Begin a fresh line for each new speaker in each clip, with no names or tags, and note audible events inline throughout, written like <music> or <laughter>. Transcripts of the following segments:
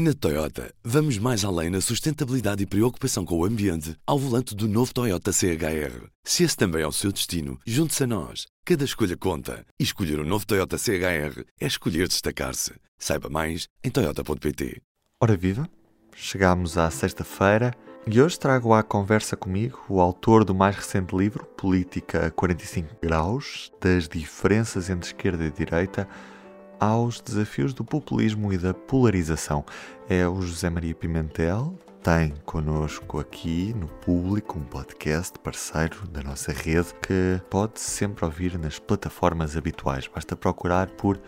Na Toyota, vamos mais além na sustentabilidade e preocupação com o ambiente ao volante do novo Toyota CHR. Se esse também é o seu destino, junte-se a nós. Cada escolha conta. E escolher o um novo Toyota CHR é escolher destacar-se. Saiba mais em Toyota.pt.
Ora viva! Chegámos à sexta-feira e hoje trago à conversa comigo o autor do mais recente livro, Política a 45 Graus, das diferenças entre esquerda e direita aos desafios do populismo e da polarização. É o José Maria Pimentel, tem connosco aqui no público um podcast parceiro da nossa rede que pode sempre ouvir nas plataformas habituais. Basta procurar por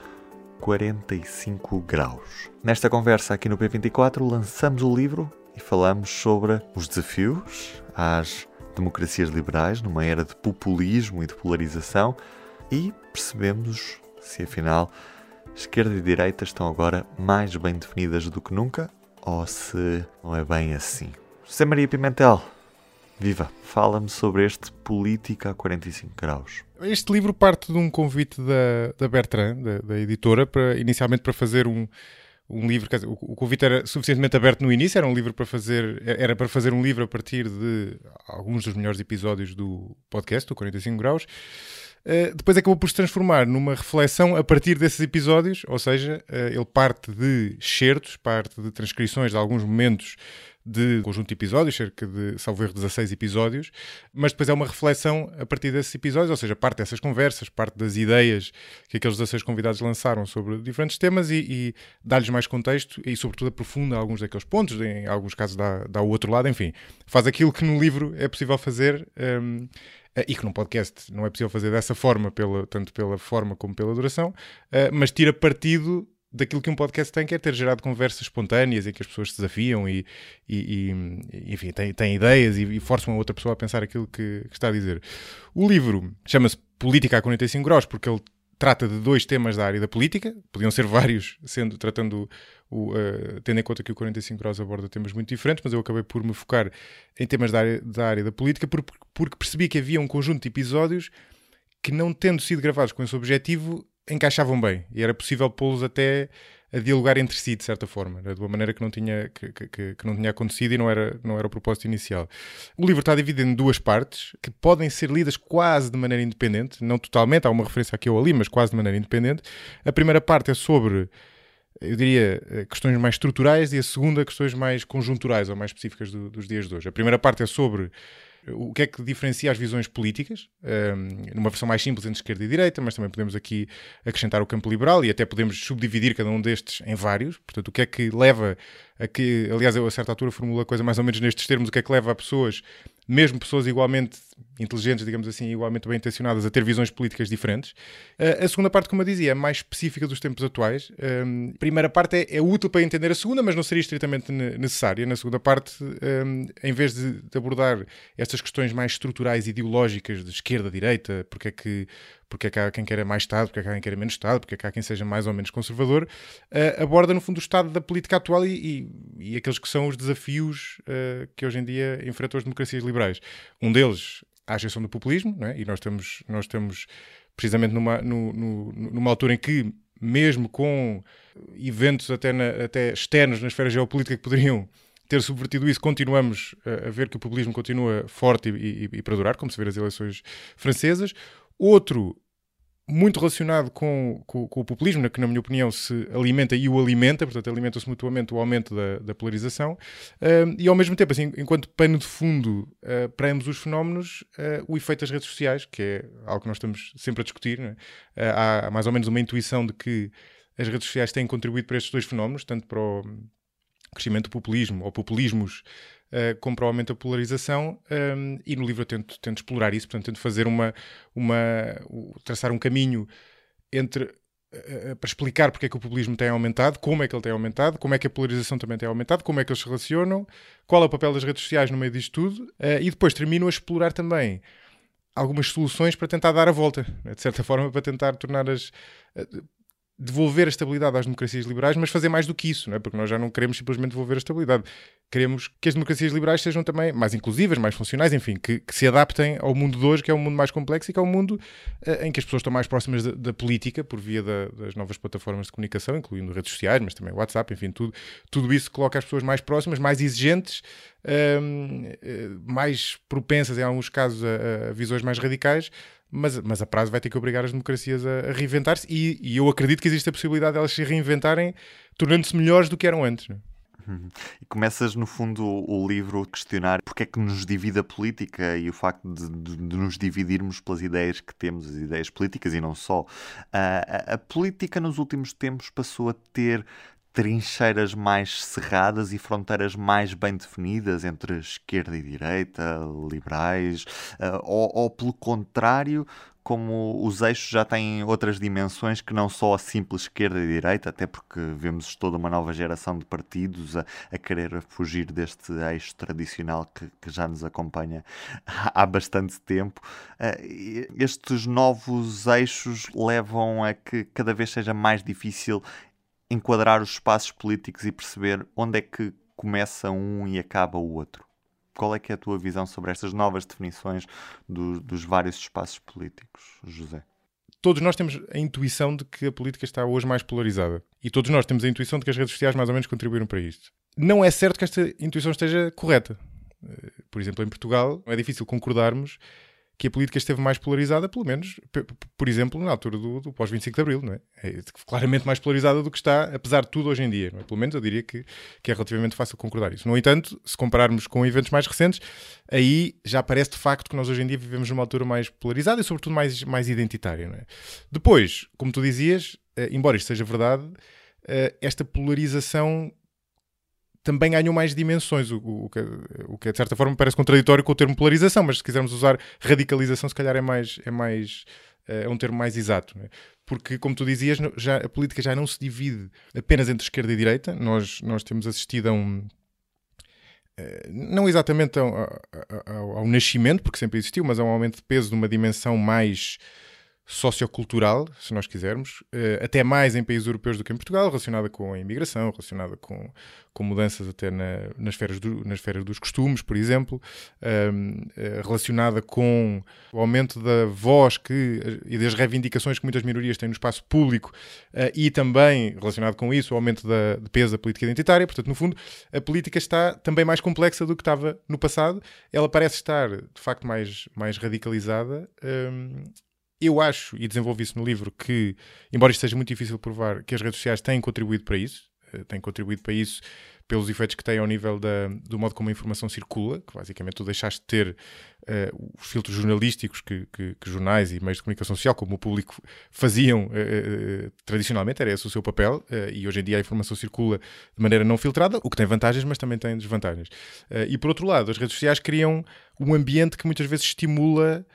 45 graus. Nesta conversa aqui no P24 lançamos o livro e falamos sobre os desafios às democracias liberais numa era de populismo e de polarização e percebemos se afinal esquerda e direita estão agora mais bem definidas do que nunca ou se não é bem assim. José Maria Pimentel, viva, fala-me sobre este Política a 45 graus.
Este livro parte de um convite da, da Bertrand, da, da editora, para, inicialmente para fazer um, um livro, o, convite era suficientemente aberto no início, era um livro para fazer, era para fazer um livro a partir de alguns dos melhores episódios do podcast, do 45 graus, Uh, depois acabou por se transformar numa reflexão a partir desses episódios, ou seja, uh, ele parte de certos, parte de transcrições de alguns momentos de conjunto de episódios, cerca de, salvo erro, 16 episódios, mas depois é uma reflexão a partir desses episódios, ou seja, parte dessas conversas, parte das ideias que aqueles 16 convidados lançaram sobre diferentes temas e, e dá-lhes mais contexto e, sobretudo, aprofunda alguns daqueles pontos, em alguns casos dá, dá o outro lado, enfim, faz aquilo que no livro é possível fazer. Um, eh, e que num podcast não é possível fazer dessa forma, pela, tanto pela forma como pela duração, uh, mas tira partido daquilo que um podcast tem, que é ter gerado conversas espontâneas em que as pessoas se desafiam e, e, e enfim, têm, têm ideias e, e, forçam a outra pessoa a pensar aquilo que, que está a dizer. O livro chama-se Política a 45 graus porque ele trata de dois temas da área da política, podiam ser vários, sendo tratando o, uh, tendo em conta que o 45 graus aborda temas muito diferentes, mas eu acabei por me focar em temas da área da, área da política porque, porque percebi que havia um conjunto de episódios que, não tendo sido gravados com esse objetivo, encaixavam bem e era possível pô-los até a dialogar entre si, de certa forma, de uma maneira que não tinha, que, que, que, não tinha acontecido e não era, não era o propósito inicial. O livro está dividido em duas partes que podem ser lidas quase de maneira independente, não totalmente, há uma referência aqui ou ali, mas quase de maneira independente. A primeira parte é sobre eu diria, eh, questões mais estruturais e a segunda, questões mais conjunturais ou mais específicas do, dos dias de hoje. A primeira parte é sobre o que é que diferencia as visões políticas, um, numa versão mais simples entre esquerda e direita, mas também podemos aqui acrescentar o campo liberal e até podemos subdividir cada um destes em vários. Portanto, o que é que leva a que, aliás, eu a certa altura formulo a coisa mais ou menos nestes termos, o que é que leva a pessoas, mesmo pessoas igualmente inteligentes, digamos assim, igualmente bem intencionadas, a ter visões políticas diferentes. Uh, a segunda parte, como eu dizia, é mais específica dos tempos atuais. Um, a primeira parte é, é, útil para entender a segunda, mas não seria estritamente necessária. Na segunda parte, um, em vez de, de abordar estas questões mais estruturais, ideológicas, de esquerda, direita, porque é que porque é que há quem queira mais Estado, porque é que há quem queira menos Estado, porque é que há quem seja mais ou menos conservador, uh, aborda no fundo o estado da política atual e, e, aqueles que são os desafios uh, que hoje em dia enfrentam as democracias liberais. Um deles, a ascensão do populismo, é? e nós estamos, nós estamos precisamente numa, no, no, numa altura em que, mesmo com eventos até, na, até externos na esfera geopolítica que poderiam ter subvertido isso, continuamos a, a ver que o populismo continua forte e, e, e para durar, como se vê nas eleições francesas. Outro muito relacionado com, com, com, o populismo, que na minha opinião se alimenta e o alimenta, portanto alimenta-se mutuamente o aumento da, da polarização, uh, e ao mesmo tempo, assim, enquanto pano de fundo uh, para ambos os fenómenos, uh, o efeito das redes sociais, que é algo que nós estamos sempre a discutir, é? há mais ou menos uma intuição de que as redes sociais têm contribuído para estes dois fenómenos, tanto para o crescimento do populismo ou populismos uh, como para o aumento da polarização, um, ehm, e no livro eu tento, tento explorar isso, portanto, tento fazer uma, uma traçar um caminho entre uh, para explicar porque é que o populismo tem aumentado, como é que ele tem aumentado, como é que a polarização também tem aumentado, como é que eles se relacionam, qual é o papel das redes sociais no meio disto tudo, e depois termino a explorar também algumas soluções para tentar dar a volta, né? de certa <laughs> forma, para tentar tornar as devolver a estabilidade às democracias liberais, mas fazer mais do que isso, não é? porque nós já não queremos simplesmente devolver a estabilidade. queremos que as democracias liberais sejam também mais inclusivas, mais funcionais, enfim, que, que, se adaptem ao mundo de hoje, que é um mundo mais complexo e que é um mundo uh, em que as pessoas estão mais próximas da, da política por via da, das novas plataformas de comunicação, incluindo redes sociais, mas também WhatsApp, enfim, tudo, tudo isso coloca as pessoas mais próximas, mais exigentes, uh, mais propensas, em alguns casos, a, a visões mais radicais, mas, mas a prazo vai ter que obrigar as democracias a, a reinventar-se e, e, eu acredito que existe a possibilidade de elas se reinventarem tornando-se melhores do que eram antes. É?
Uhum. E começas, no fundo, o livro a questionar porque é que nos divide a política e o facto de, de, de nos dividirmos pelas ideias que temos, as ideias políticas e não só. Uh, a, a política nos últimos tempos passou a ter trincheiras mais cerradas e fronteiras mais bem definidas entre esquerda e direita, liberais, uh, ou, ou, pelo contrário, como os eixos já têm outras dimensões que não só a simples esquerda e direita, até porque vemos toda uma nova geração de partidos a, a querer fugir deste eixo tradicional que, que já nos acompanha <laughs> há bastante tempo. Uh, estes novos eixos levam a que cada vez seja mais difícil enquadrar os espaços políticos e perceber onde é que começa um e acaba o outro. Qual é que é a tua visão sobre estas novas definições do, dos vários espaços políticos, José?
Todos nós temos a intuição de que a política está hoje mais polarizada. E todos nós temos a intuição de que as redes sociais mais ou menos contribuíram para isto. Não é certo que esta intuição esteja correta. Eh, por exemplo, em Portugal, é difícil concordarmos que a política esteve mais polarizada, pelo menos, por exemplo, na altura do, do pós-25 de Abril, não é? é? claramente mais polarizada do que está, apesar de tudo, hoje em dia, é? Pelo menos eu diria que, que é relativamente fácil concordar isso. No entanto, se compararmos com eventos mais recentes, aí já parece de facto que nós hoje em dia vivemos numa altura mais polarizada e, sobretudo, mais, mais identitária, não é? Depois, como tu dizias, eh, embora isto seja verdade, eh, esta polarização também ganham mais dimensões, o, o, que, o que de certa forma parece contraditório com o termo polarização, mas se quisermos usar radicalização, se calhar é mais é mais é um termo mais exato, né? porque como tu dizias, já, a política já não se divide apenas entre esquerda e direita. Nós nós temos assistido a um eh, não exatamente ao, ao, ao nascimento, porque sempre existiu, mas a um aumento de peso numa dimensão mais sociocultural, se nós quisermos, eh, até mais em países europeus do que em Portugal, relacionada com a imigração, relacionada com, com mudanças até na, nas, esferas do, nas esferas dos costumes, por exemplo, ehm, eh, relacionada com o aumento da voz que, e das reivindicações que muitas minorias têm no espaço público eh, e também, relacionado com isso, o aumento da, de peso da política identitária. Portanto, no fundo, a política está também mais complexa do que estava no passado. Ela parece estar, de facto, mais, mais radicalizada. Ehm, eu acho, e desenvolvi isso no livro, que, embora isto seja muito difícil de provar, que as redes sociais têm contribuído para isso, eh, têm contribuído para isso pelos efeitos que têm ao nível da, do modo como a informação circula, que basicamente tu deixaste de ter uh, os filtros jornalísticos que, que, que, jornais e meios de comunicação social, como o público, faziam uh, tradicionalmente, era esse o seu papel, e hoje em dia a informação circula de maneira não filtrada, o que tem vantagens, mas também tem desvantagens. e por outro lado, as redes sociais criam um ambiente que muitas vezes estimula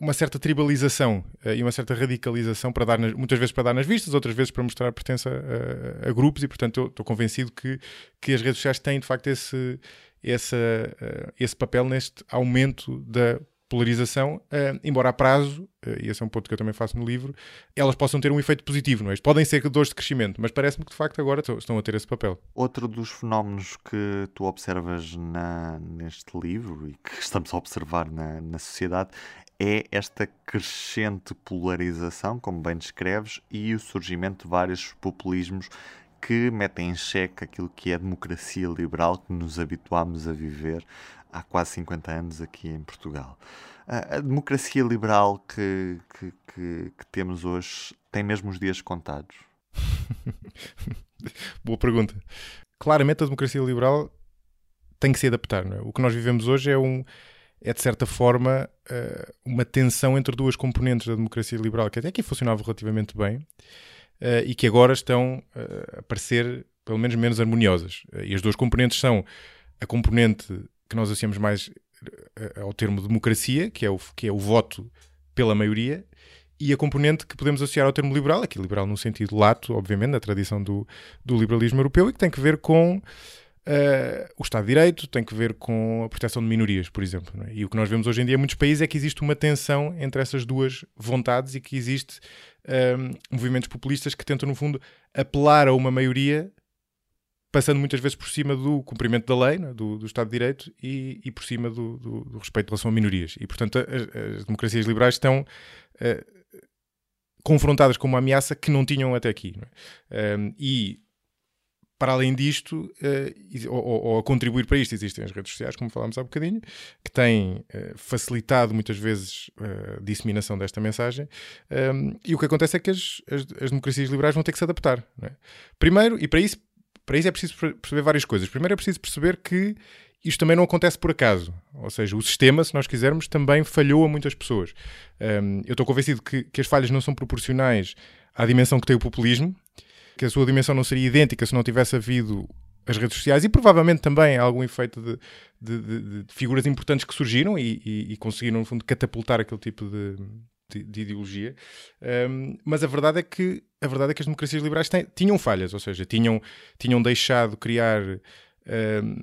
uma certa tribalização uh, e uma certa radicalização, para dar nas, muitas vezes para dar nas vistas, outras vezes para mostrar pertença a, a grupos, e portanto estou convencido que, que as redes sociais têm de facto esse, esse, uh, esse papel neste aumento da polarização, embora a prazo, e esse é um ponto que eu também faço no livro, elas possam ter um efeito positivo, não é? Podem ser dores de crescimento, mas parece-me que de facto agora estão a ter esse papel.
Outro dos fenómenos que tu observas na, neste livro e que <laughs> estamos a observar na, na sociedade é esta crescente polarização, como bem descreves, e o surgimento de vários populismos que metem em xeque aquilo que é a democracia liberal que nos habituámos a viver há quase 50 anos aqui em Portugal. A, democracia liberal que, que, que, que temos hoje tem mesmo os dias contados? <laughs>
Boa pergunta. Claramente a democracia liberal tem que se adaptar. É? O que nós vivemos hoje é um é de certa forma uh, uma tensão entre duas componentes da democracia liberal que até aqui funcionava relativamente bem uh, e que agora estão uh, a parecer pelo menos menos harmoniosas. e as duas componentes são a componente que nós associamos mais ao termo democracia, que é o, que é o voto pela maioria, e a componente que podemos associar ao termo liberal, aqui liberal no sentido lato, obviamente, da tradição do, do liberalismo europeu, e que tem que ver com Uh, o Estado de Direito tem que ver com a proteção de minorias, por exemplo. É? E o que nós vemos hoje em dia em muitos países é que existe uma tensão entre essas duas vontades e que existe uh, movimentos populistas que tentam, no fundo, apelar a uma maioria passando muitas vezes por cima do cumprimento da lei, né, do, do, Estado de Direito e, e por cima do, do, do, respeito em relação a minorias. E, portanto, as, as democracias liberais estão uh, confrontadas com uma ameaça que não tinham até aqui. É? Um, e para além disto, uh, ou, ou, a contribuir para isto, existem as redes sociais, como falámos há bocadinho, que têm uh, facilitado muitas vezes a disseminação desta mensagem. Um, e o que acontece é que as, as, as democracias liberais vão ter que se adaptar. É? Primeiro, e para isso, para isso é preciso perceber várias coisas. Primeiro é preciso perceber que isto também não acontece por acaso. Ou seja, o sistema, se nós quisermos, também falhou a muitas pessoas. Um, eu estou convencido que, que as falhas não são proporcionais à dimensão que tem o populismo que a sua dimensão não seria idêntica se não tivesse havido as redes sociais e provavelmente também algum efeito de, de, de, de figuras importantes que surgiram e, e, e, conseguiram, no fundo, catapultar aquele tipo de, ideologia. Um, mas a verdade é que a verdade é que as democracias liberais têm, tinham falhas, ou seja, tinham, tinham deixado criar um,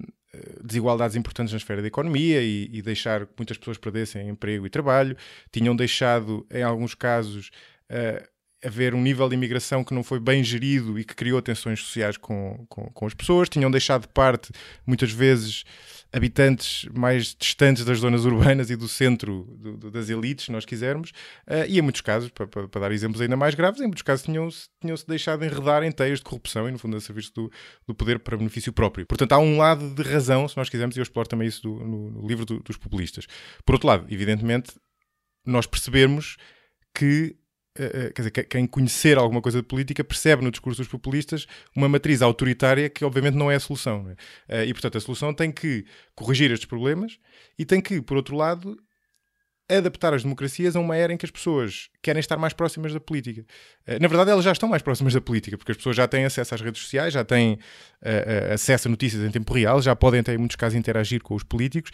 desigualdades importantes na esfera da economia e, e, deixar que muitas pessoas perdessem emprego e trabalho, tinham deixado, em alguns casos, uh, haver um nível de imigração que não foi bem gerido e que criou tensões sociais com, com, com, as pessoas, tinham deixado de parte, muitas vezes, habitantes mais distantes das zonas urbanas e do centro do, do, das elites, se nós quisermos, uh, e em muitos casos, para, para, para, dar exemplos ainda mais graves, em muitos casos tinham-se tinham -se deixado enredar em teias de corrupção e, no fundo, a serviço do, do poder para benefício próprio. Portanto, há um lado de razão, se nós quisermos, e eu exploro também isso no, no, livro dos populistas. Por outro lado, evidentemente, nós percebemos que quer dizer, quem conhecer alguma coisa de política percebe no discurso dos populistas uma matriz autoritária que obviamente não é a solução. É? E portanto a solução tem que corrigir estes problemas e tem que, por outro lado, adaptar as democracias a uma era em que as pessoas querem estar mais próximas da política. Eh, na verdade, elas já estão mais próximas da política, porque as pessoas já têm acesso às redes sociais, já têm uh, acesso a notícias em tempo real, já podem, até, em muitos casos, interagir com os políticos,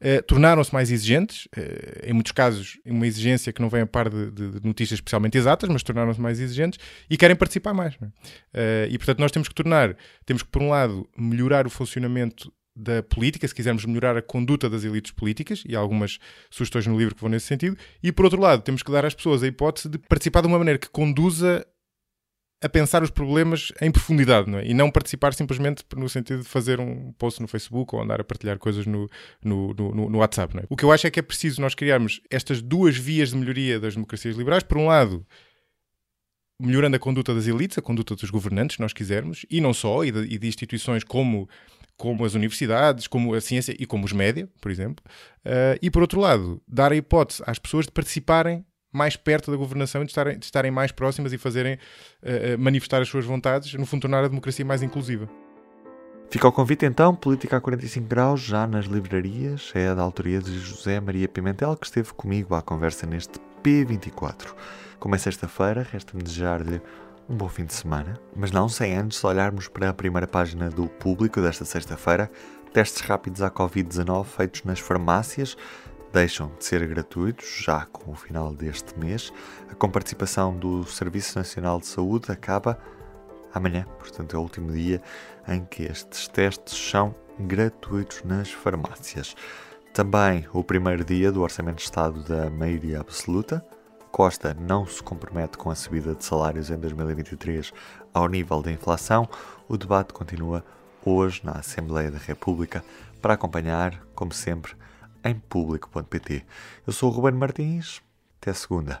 uh, tornaram-se mais exigentes, uh, em muitos casos, uma exigência que não vem a par de, de, notícias especialmente exatas, mas tornaram-se mais exigentes e querem participar mais. É? e, portanto, nós temos que tornar, temos que, por um lado, melhorar o funcionamento da política, se quisermos melhorar a conduta das elites políticas, e há algumas sugestões no livro que vão nesse sentido, e por outro lado, temos que dar às pessoas a hipótese de participar de uma maneira que conduza a pensar os problemas em profundidade, não é? E não participar simplesmente no sentido de fazer um post no Facebook ou andar a partilhar coisas no, no, no, no WhatsApp, não é? O que eu acho é que é preciso nós criarmos estas duas vias de melhoria das democracias liberais. Por um lado, melhorando a conduta das elites, a conduta dos governantes, se nós quisermos, e não só, e de, e de instituições como como as universidades, como a ciência e como os média, por exemplo, uh, e por outro lado, dar a hipótese às pessoas de participarem mais perto da governação e de estarem, de estarem mais próximas e fazerem uh, manifestar as suas vontades, no fundo tornar a democracia mais inclusiva.
Fica o convite então, Política a 45 Graus, já nas livrarias, é da autoria de José Maria Pimentel, que esteve comigo à conversa neste P24. Como é sexta-feira, resta-me desejar-lhe um bom fim de semana, mas não sem antes olharmos para a primeira página do público desta sexta-feira. Testes rápidos à Covid-19 feitos nas farmácias deixam de ser gratuitos já com o final deste mês. A comparticipação do Serviço Nacional de Saúde acaba amanhã, portanto é o último dia em que estes testes são gratuitos nas farmácias. Também o primeiro dia do Orçamento de Estado da maioria absoluta, Costa não se compromete com a subida de salários em 2023 ao nível da inflação, o debate continua hoje na Assembleia da República para acompanhar, como sempre, em público.pt. Eu sou o Ruben Martins. Até segunda.